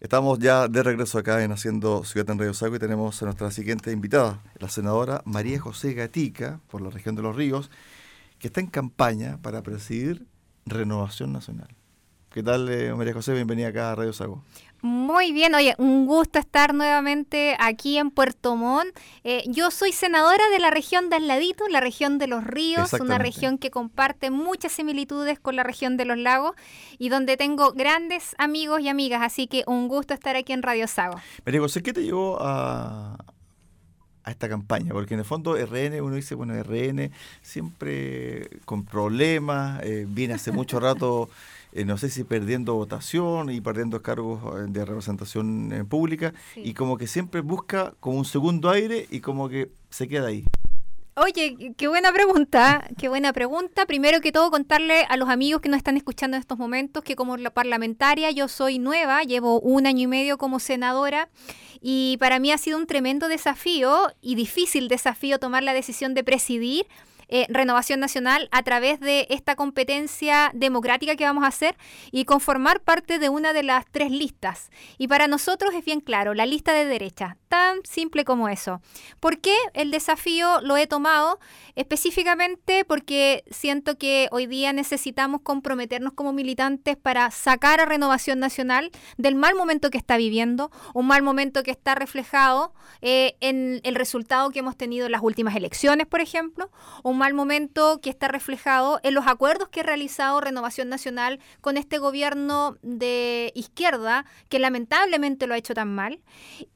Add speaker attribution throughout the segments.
Speaker 1: Estamos ya de regreso acá en Haciendo Ciudad en Radio Sago y tenemos a nuestra siguiente invitada, la senadora María José Gatica, por la región de Los Ríos, que está en campaña para presidir Renovación Nacional. ¿Qué tal, eh, María José? Bienvenida acá a Radio Sago.
Speaker 2: Muy bien, oye, un gusto estar nuevamente aquí en Puerto Montt. Eh, yo soy senadora de la región de Al la región de los ríos, una región que comparte muchas similitudes con la región de los lagos y donde tengo grandes amigos y amigas, así que un gusto estar aquí en Radio Sago.
Speaker 1: María José, ¿qué te llevó a, a esta campaña? Porque en el fondo RN, uno dice, bueno, RN siempre con problemas, eh, viene hace mucho rato... Eh, no sé si perdiendo votación y perdiendo cargos eh, de representación eh, pública, y como que siempre busca como un segundo aire y como que se queda ahí.
Speaker 2: Oye, qué buena pregunta, qué buena pregunta. Primero que todo, contarle a los amigos que nos están escuchando en estos momentos que como la parlamentaria yo soy nueva, llevo un año y medio como senadora y para mí ha sido un tremendo desafío y difícil desafío tomar la decisión de presidir eh, Renovación Nacional a través de esta competencia democrática que vamos a hacer y conformar parte de una de las tres listas. Y para nosotros es bien claro, la lista de derecha, tan simple como eso. ¿Por qué el desafío lo he tomado? Específicamente porque siento que hoy día necesitamos comprometernos como militantes para sacar a Renovación Nacional del mal momento que está viviendo, un mal momento que está reflejado eh, en el resultado que hemos tenido en las últimas elecciones, por ejemplo, un mal momento que está reflejado en los acuerdos que ha realizado Renovación Nacional con este gobierno de izquierda que lamentablemente lo ha hecho tan mal.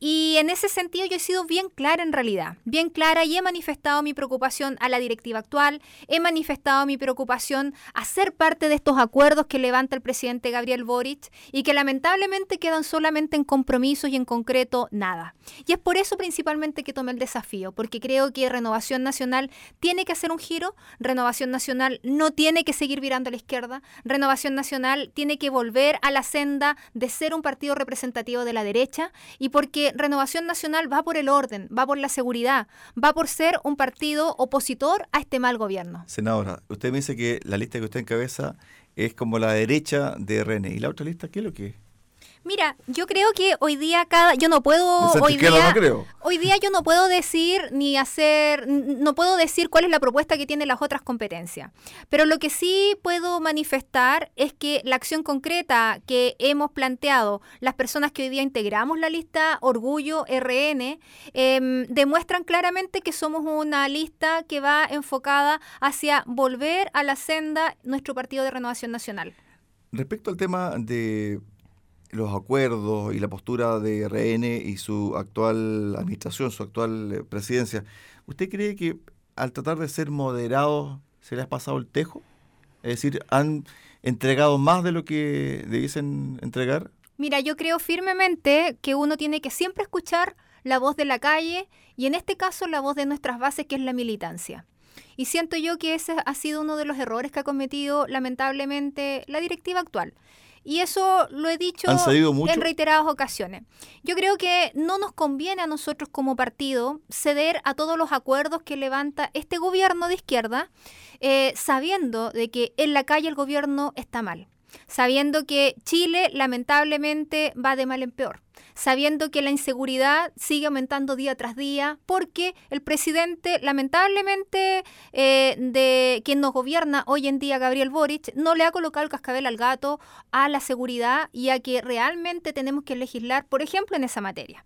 Speaker 2: Y en ese sentido yo he sido bien clara en realidad, bien clara y he manifestado mi preocupación a la directiva actual, he manifestado mi preocupación a ser parte de estos acuerdos que levanta el presidente Gabriel Boric y que lamentablemente quedan solamente en compromisos y en concreto nada. Y es por eso principalmente que tomé el desafío, porque creo que Renovación Nacional tiene que hacer un giro, Renovación Nacional no tiene que seguir virando a la izquierda, Renovación Nacional tiene que volver a la senda de ser un partido representativo de la derecha y porque Renovación Nacional va por el orden, va por la seguridad, va por ser un partido opositor a este mal gobierno.
Speaker 1: Senadora, usted me dice que la lista que usted encabeza es como la derecha de RN. ¿Y la otra lista qué es lo que es?
Speaker 2: Mira, yo creo que hoy día cada yo no puedo hoy día hoy día yo no puedo decir ni hacer no puedo decir cuál es la propuesta que tienen las otras competencias. Pero lo que sí puedo manifestar es que la acción concreta que hemos planteado las personas que hoy día integramos la lista Orgullo RN em, demuestran claramente que somos una lista que va enfocada hacia volver a la senda nuestro partido de renovación nacional.
Speaker 1: Respecto al tema de los acuerdos y la postura de RN y su actual administración, su actual eh, presidencia, ¿usted cree que al tratar de ser moderados se les ha pasado el tejo? Es decir, ¿han entregado más de lo que debiesen entregar?
Speaker 2: Mira, yo creo firmemente que uno tiene que siempre escuchar la voz de la calle y en este caso la voz de nuestras bases, que es la militancia. Y siento yo que ese ha sido uno de los errores que ha cometido lamentablemente la directiva actual. Y eso lo he dicho en reiteradas ocasiones. Yo creo que no nos conviene a nosotros como partido ceder a todos los acuerdos que levanta este gobierno de izquierda, eh, sabiendo de que en la calle el gobierno está mal, sabiendo que Chile lamentablemente va de mal en peor sabiendo que la inseguridad sigue aumentando día tras día, porque el presidente, lamentablemente, eh, de quien nos gobierna hoy en día, Gabriel Boric, no le ha colocado el cascabel al gato a la seguridad y a que realmente tenemos que legislar, por ejemplo, en esa materia.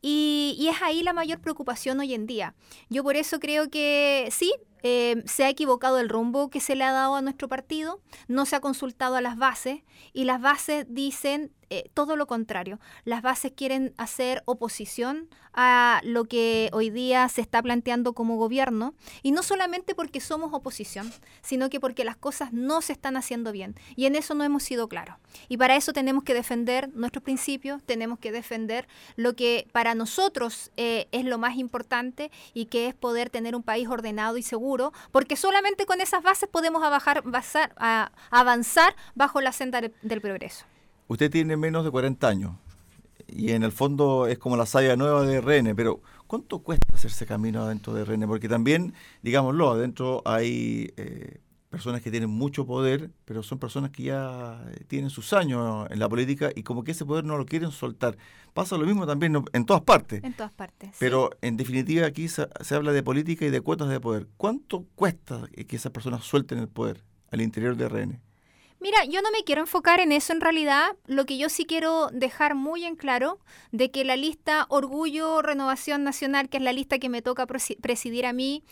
Speaker 2: Y, y es ahí la mayor preocupación hoy en día. Yo por eso creo que sí, eh, se ha equivocado el rumbo que se le ha dado a nuestro partido, no se ha consultado a las bases y las bases dicen eh, todo lo contrario. Las bases quieren hacer oposición a lo que hoy día se está planteando como gobierno y no solamente porque somos oposición, sino que porque las cosas no se están haciendo bien y en eso no hemos sido claros. Y para eso tenemos que defender nuestros principios, tenemos que defender lo que para nosotros eh, es lo más importante y que es poder tener un país ordenado y seguro porque solamente con esas bases podemos avanzar bajo la senda del progreso.
Speaker 1: Usted tiene menos de 40 años y en el fondo es como la saya nueva de RN, pero ¿cuánto cuesta hacerse camino adentro de RN? Porque también, digámoslo, adentro hay eh, personas que tienen mucho poder, pero son personas que ya tienen sus años en la política y como que ese poder no lo quieren soltar. Pasa lo mismo también en todas partes.
Speaker 2: En todas partes.
Speaker 1: Pero en definitiva aquí se, habla de política y de cuotas de poder. ¿Cuánto cuesta que esas personas suelten el poder al interior de RN?
Speaker 2: Mira, yo no me quiero enfocar en eso en realidad. Lo que yo sí quiero dejar muy en claro de que la lista Orgullo Renovación Nacional, que es la lista que me toca presidir a mí,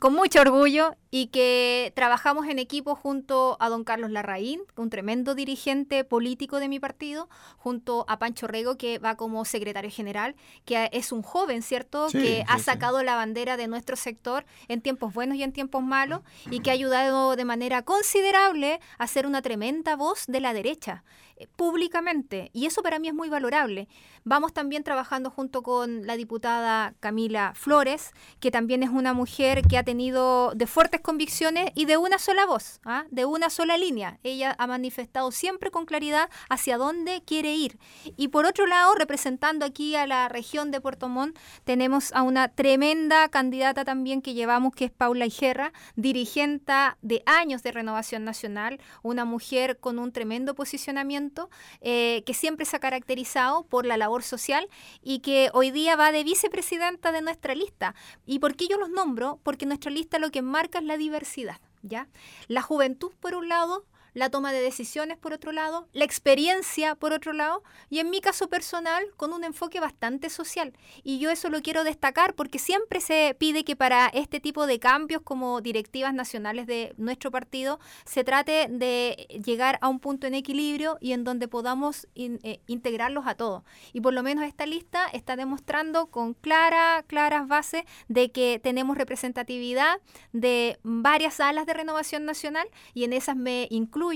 Speaker 2: con mucho orgullo y que trabajamos en equipo junto a don Carlos Larraín, un tremendo dirigente político de mi partido, junto a Pancho Rego, que va como secretario general, que es un joven, ¿cierto?, que ha sacado la bandera de nuestro sector en tiempos buenos y en tiempos malos y que ha ayudado de manera considerable a ser una tremenda voz de la derecha eh, públicamente y eso para mí es muy valorable. Vamos también trabajando junto con la diputada Camila Flores, que también es una mujer que ha tenido de fuertes convicciones y de una sola voz, ¿ah? de una sola línea. Ella ha manifestado siempre con claridad hacia dónde quiere ir. Y por otro lado, representando aquí a la región de Puerto Montt, tenemos a una tremenda candidata también que llevamos, que es Paula Igerra, dirigente de años de Renovación Nacional, una mujer con un tremendo posicionamiento eh, que siempre se ha caracterizado por la labor social y que hoy día va de vicepresidenta de nuestra lista. ¿Y por qué yo los nombro? Porque nuestra lo que marca es la diversidad. ¿ya? La juventud, por un lado, la toma de decisiones por otro lado, la experiencia por otro lado, y en mi caso personal con un enfoque bastante social. Y yo eso lo quiero destacar porque siempre se pide que para este tipo de cambios como directivas nacionales de nuestro partido se trate de llegar a un punto en equilibrio y en donde podamos eh, integrarlos a todos. Y por lo menos esta lista está demostrando con clara, claras bases de que tenemos representatividad de varias alas de renovación nacional y en esas me incluyo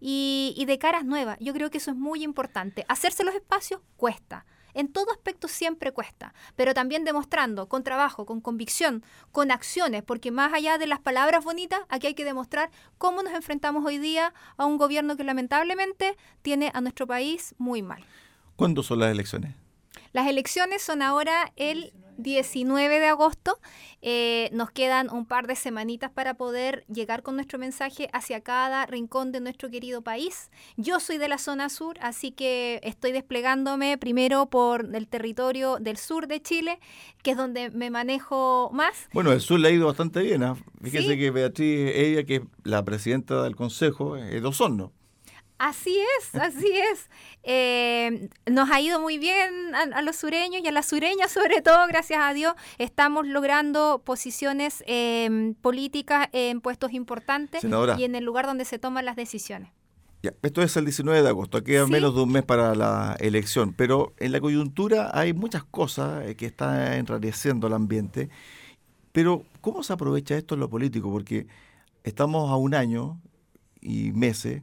Speaker 2: y, de caras nuevas. Yo creo que eso es muy importante. Hacerse los espacios cuesta. En todo aspecto siempre cuesta, pero también demostrando con trabajo, con convicción, con acciones, porque más allá de las palabras bonitas, aquí hay que demostrar cómo nos enfrentamos hoy día a un gobierno que lamentablemente tiene a nuestro país muy mal.
Speaker 1: ¿Cuándo son las elecciones?
Speaker 2: Las elecciones son ahora el 19 de agosto. Eh, nos quedan un par de semanitas para poder llegar con nuestro mensaje hacia cada rincón de nuestro querido país. Yo soy de la zona sur, así que estoy desplegándome primero por el territorio del sur de Chile, que es donde me manejo más.
Speaker 1: Bueno, el sur le ha ido bastante bien. ¿ah? Fíjese que Beatriz, ella que es la presidenta del consejo, es de Osorno.
Speaker 2: Así es, así es. Eh, nos ha ido muy bien a, los sureños y a las sureñas sobre todo, gracias a Dios, estamos logrando posiciones em, políticas en puestos importantes y en el lugar donde se toman las decisiones.
Speaker 1: esto es el 19 de agosto, queda menos de un mes para la elección, pero en la coyuntura hay muchas cosas eh, que están enrareciendo el ambiente, pero ¿cómo se aprovecha esto en lo político? Porque estamos a un año y meses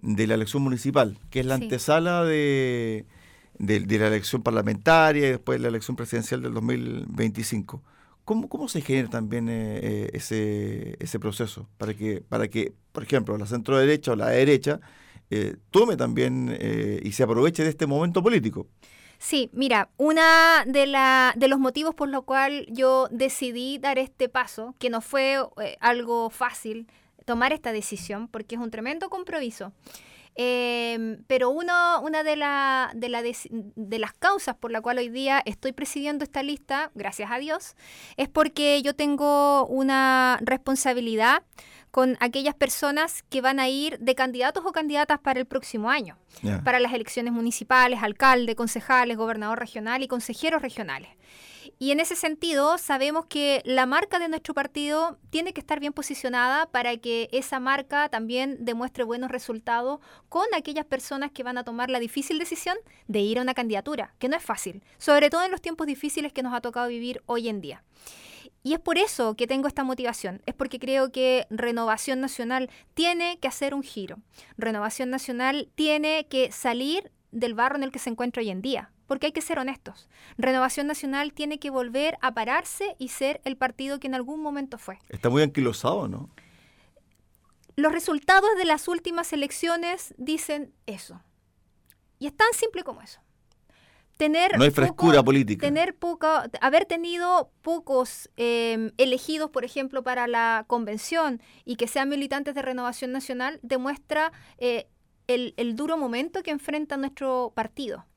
Speaker 1: de la elección municipal, que es la antesala de, de, la elección parlamentaria y después la elección presidencial del 2025. ¿Cómo, cómo se genera también eh, eh, ese, ese proceso para que, para que, por ejemplo, la centro derecha o la derecha eh, tome también y se aproveche de este momento político?
Speaker 2: Sí, mira, una de, la, de los motivos por lo cual yo decidí dar este paso, que no fue algo fácil, tomar esta decisión porque es un tremendo compromiso. Em, pero uno, una de, la, de, la de, las causas por la cual hoy día estoy presidiendo esta lista, gracias a Dios, es porque yo tengo una responsabilidad con aquellas personas que van a ir de candidatos o candidatas para el próximo año, para las elecciones municipales, alcalde, concejales, gobernador regional y consejeros regionales. Y en ese sentido, sabemos que la marca de nuestro partido tiene que estar bien posicionada para que esa marca también demuestre buenos resultados con aquellas personas que van a tomar la difícil decisión de ir a una candidatura, que no es fácil, sobre todo en los tiempos difíciles que nos ha tocado vivir hoy en día. Y es por eso que tengo esta motivación, es porque creo que Renovación Nacional tiene que hacer un giro. Renovación Nacional tiene que salir del barro en el que se encuentra hoy en día porque hay que ser honestos. Renovación Nacional tiene que volver a pararse y ser el partido que en algún momento fue.
Speaker 1: Está muy anquilosado, ¿no?
Speaker 2: Los resultados de las últimas elecciones dicen eso. Y es tan simple como eso. tener
Speaker 1: no hay frescura política.
Speaker 2: Tener haber tenido pocos em, elegidos, por ejemplo, para la convención y que sean militantes de Renovación Nacional demuestra eh, el, el duro momento que enfrenta nuestro partido.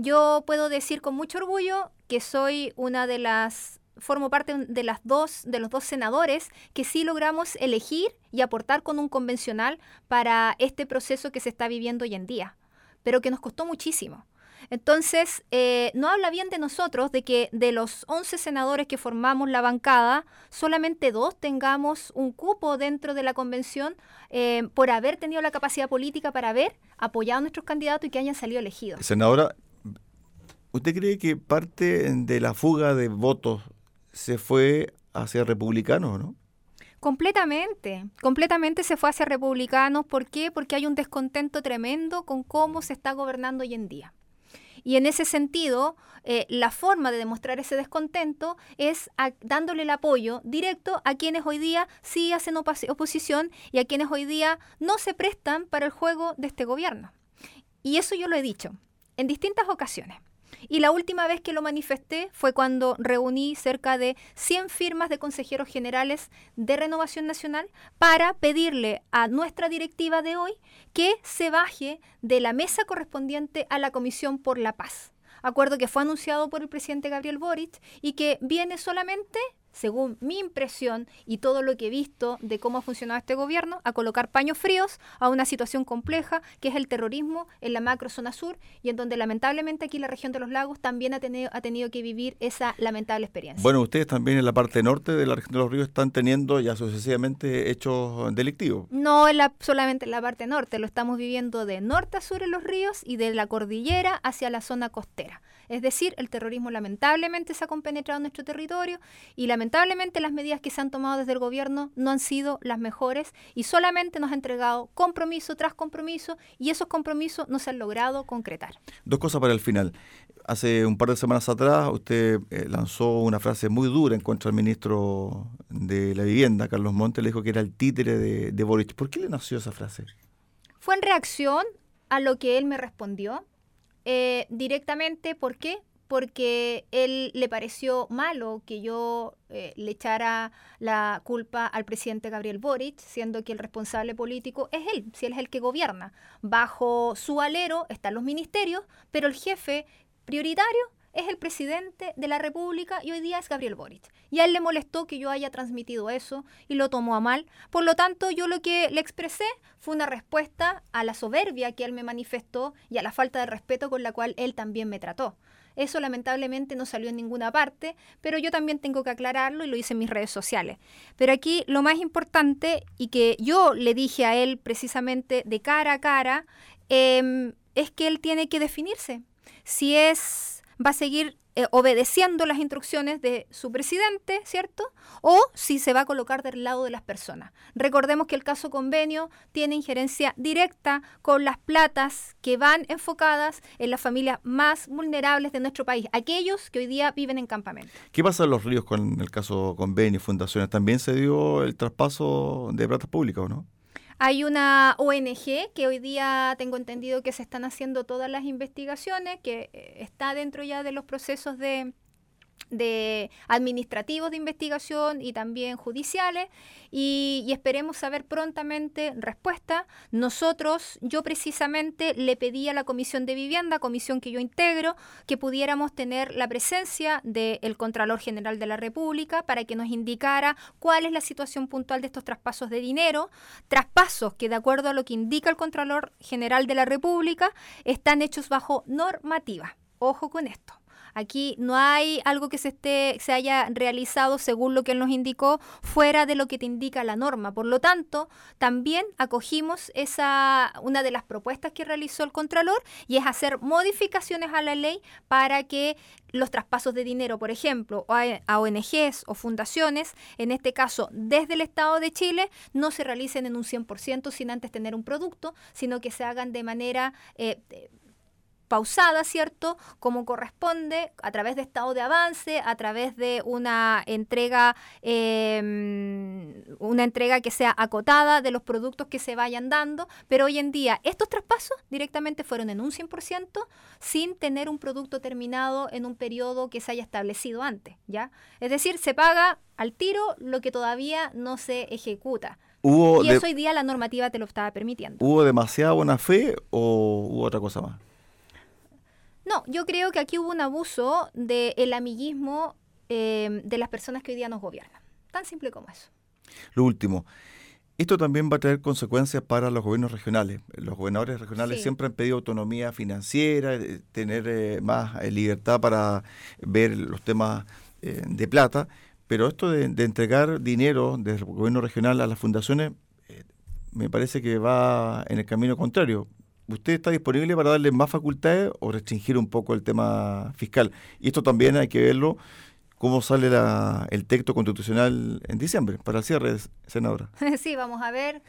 Speaker 2: Yo puedo decir con mucho orgullo que soy una de las formo parte de las dos de los dos senadores que sí logramos elegir y aportar con un convencional para este proceso que se está viviendo hoy en día, pero que nos costó muchísimo. Entonces, eh, no habla bien de nosotros de que de los 11 senadores que formamos la bancada, solamente dos tengamos un cupo dentro de la convención eh, por haber tenido la capacidad política para haber apoyado a nuestros candidatos y que hayan salido elegidos.
Speaker 1: Senadora, ¿usted cree que parte de la fuga de votos se fue hacia republicanos, no?
Speaker 2: Completamente, completamente se fue hacia republicanos. ¿Por qué? Porque hay un descontento tremendo con cómo se está gobernando hoy en día. Y en ese sentido, eh, la forma de demostrar ese descontento es dándole el apoyo directo a quienes hoy día sí hacen oposición y a quienes hoy día no se prestan para el juego de este gobierno. Y eso yo lo he dicho en distintas ocasiones. Y la última vez que lo manifesté fue cuando reuní cerca de 100 firmas de consejeros generales de Renovación Nacional para pedirle a nuestra directiva de hoy que se baje de la mesa correspondiente a la Comisión por la Paz. Acuerdo que fue anunciado por el presidente Gabriel Boric y que viene solamente según mi impresión y todo lo que he visto de cómo ha funcionado este gobierno, a colocar paños fríos a una situación compleja que es el terrorismo en la macro zona sur y en donde lamentablemente aquí la región de los lagos también ha tenido, ha tenido que vivir esa lamentable experiencia.
Speaker 1: Bueno, ustedes también en la parte norte de la región de los ríos están teniendo ya sucesivamente hechos delictivos.
Speaker 2: No en la, solamente en la parte norte, lo estamos viviendo de norte a sur en los ríos y de la cordillera hacia la zona costera. Es decir, el terrorismo lamentablemente se ha compenetrado en nuestro territorio y lamentablemente las medidas que se han tomado desde el gobierno no han sido las mejores y solamente nos ha entregado compromiso tras compromiso y esos compromisos no se han logrado concretar.
Speaker 1: Dos cosas para el final. Hace un par de semanas atrás usted eh, lanzó una frase muy dura en contra del ministro de la Vivienda, Carlos Montes, le dijo que era el títere de, de Boric. ¿Por qué le nació esa frase?
Speaker 2: Fue en reacción a lo que él me respondió eh, directamente. ¿Por qué? Porque él le pareció malo que yo eh, le echara la culpa al presidente Gabriel Boric, siendo que el responsable político es él, si él es el que gobierna. Bajo su alero están los ministerios, pero el jefe prioritario es el presidente de la República y hoy día es Gabriel Boric. Y a él le molestó que yo haya transmitido eso y lo tomó a mal. Por lo tanto, yo lo que le expresé fue una respuesta a la soberbia que él me manifestó y a la falta de respeto con la cual él también me trató. Eso lamentablemente no salió en ninguna parte, pero yo también tengo que aclararlo y lo hice en mis redes sociales. Pero aquí lo más importante y que yo le dije a él precisamente de cara a cara, em, es que él tiene que definirse. Si es va a seguir eh, obedeciendo las instrucciones de su presidente, ¿cierto? O si se va a colocar del lado de las personas. Recordemos que el caso convenio tiene injerencia directa con las platas que van enfocadas en las familias más vulnerables de nuestro país, aquellos que hoy día viven en campamento.
Speaker 1: ¿Qué pasa en los ríos con el caso convenio, fundaciones? ¿También se dio el traspaso de platas públicas o no?
Speaker 2: Hay una ONG que hoy día tengo entendido que se están haciendo todas las investigaciones, que eh, está dentro ya de los procesos de de administrativos de investigación y también judiciales y, esperemos saber prontamente respuesta. Nosotros, yo precisamente le pedí a la Comisión de Vivienda, comisión que yo integro, que pudiéramos tener la presencia del Contralor General de la República para que nos indicara cuál es la situación puntual de estos traspasos de dinero, traspasos que de acuerdo a lo que indica el Contralor General de la República están hechos bajo normativa. Ojo con esto. Aquí no hay algo que se, esté, se haya realizado según lo que él nos indicó fuera de lo que te indica la norma. Por lo tanto, también acogimos esa, una de las propuestas que realizó el Contralor y es hacer modificaciones a la ley para que los traspasos de dinero, por ejemplo, a ONGs o fundaciones, en este caso desde el Estado de Chile, no se realicen en un 100% sin antes tener un producto, sino que se hagan de manera... Eh, pausada, ¿cierto? Como corresponde, a través de estado de avance, a través de una entrega, em, una entrega que sea acotada de los productos que se vayan dando, pero hoy en día estos traspasos directamente fueron en un 100% sin tener un producto terminado en un periodo que se haya establecido antes, ¿ya? Es decir, se paga al tiro lo que todavía no se ejecuta. y eso hoy día la normativa te lo estaba permitiendo.
Speaker 1: ¿Hubo demasiada buena fe o hubo otra cosa más?
Speaker 2: No, yo creo que aquí hubo un abuso del amiguismo em, de las personas que hoy día nos gobiernan. Tan simple como eso.
Speaker 1: Lo último, esto también va a tener consecuencias para los gobiernos regionales. Los gobernadores regionales siempre han pedido autonomía financiera, eh, tener eh, más eh, libertad para ver los temas de plata, pero esto de, de, entregar dinero del gobierno regional a las fundaciones me parece que va en el camino contrario. ¿Usted está disponible para darle más facultades o restringir un poco el tema fiscal? Y esto también hay que verlo cómo sale el texto constitucional en diciembre para el cierre, senadora.
Speaker 2: Sí, vamos a ver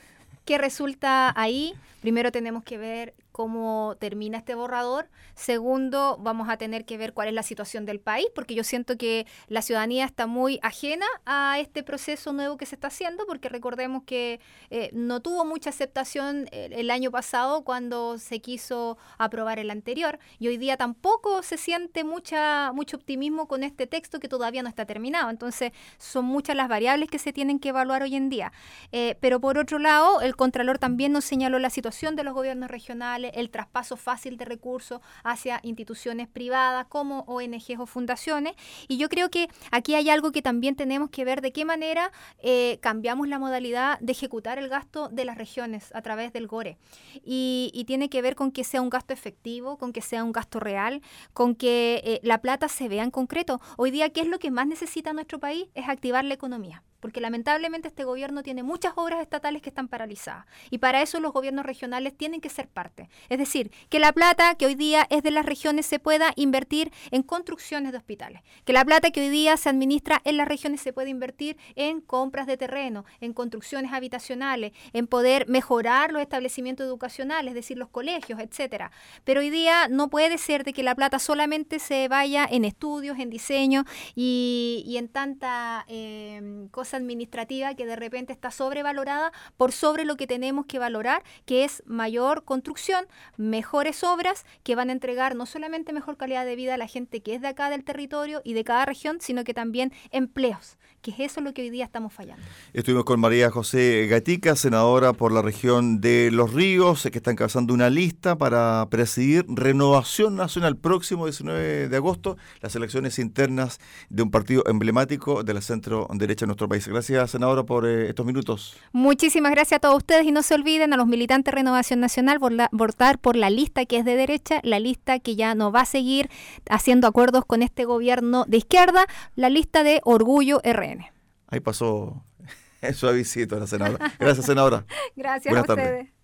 Speaker 2: qué resulta ahí. Primero tenemos que ver cómo termina este borrador. Segundo, vamos a tener que ver cuál es la situación del país, porque yo siento que la ciudadanía está muy ajena a este proceso nuevo que se está haciendo, porque recordemos que eh, no tuvo mucha aceptación el, año pasado cuando se quiso aprobar el anterior, y hoy día tampoco se siente mucha, mucho optimismo con este texto que todavía no está terminado. Entonces, son muchas las variables que se tienen que evaluar hoy en día. Eh, pero por otro lado, el Contralor también nos señaló la situación de los gobiernos regionales, el traspaso fácil de recursos hacia instituciones privadas como ONGs o fundaciones. Y yo creo que aquí hay algo que también tenemos que ver de qué manera eh, cambiamos la modalidad de ejecutar el gasto de las regiones a través del GORE. Y, tiene que ver con que sea un gasto efectivo, con que sea un gasto real, con que eh, la plata se vea en concreto. Hoy día, ¿qué es lo que más necesita nuestro país? Es activar la economía porque lamentablemente este gobierno tiene muchas obras estatales que están paralizadas y para eso los gobiernos regionales tienen que ser parte. Es decir, que la plata que hoy día es de las regiones se pueda invertir en construcciones de hospitales, que la plata que hoy día se administra en las regiones se pueda invertir en compras de terreno, en construcciones habitacionales, en poder mejorar los establecimientos educacionales, es decir, los colegios, etcétera. Pero hoy día no puede ser de que la plata solamente se vaya en estudios, en diseño y, en tanta eh, administrativa que de repente está sobrevalorada por sobre lo que tenemos que valorar, que es mayor construcción, mejores obras que van a entregar no solamente mejor calidad de vida a la gente que es de acá del territorio y de cada región, sino que también empleos, que es eso lo que hoy día estamos fallando.
Speaker 1: Estuvimos con María José Gatica, senadora por la región de Los Ríos, que está encabezando una lista para presidir Renovación Nacional próximo 19 de agosto, las elecciones internas de un partido emblemático de la centro derecha de nuestro país. Gracias, senadora, por eh, estos minutos.
Speaker 2: Muchísimas gracias a todos ustedes y no se olviden a los militantes de Renovación Nacional por votar por la lista que es de derecha, la lista que ya no va a seguir haciendo acuerdos con este gobierno de izquierda, la lista de Orgullo RN.
Speaker 1: Ahí pasó suavecito la senadora. Gracias, senadora.
Speaker 2: gracias a ustedes.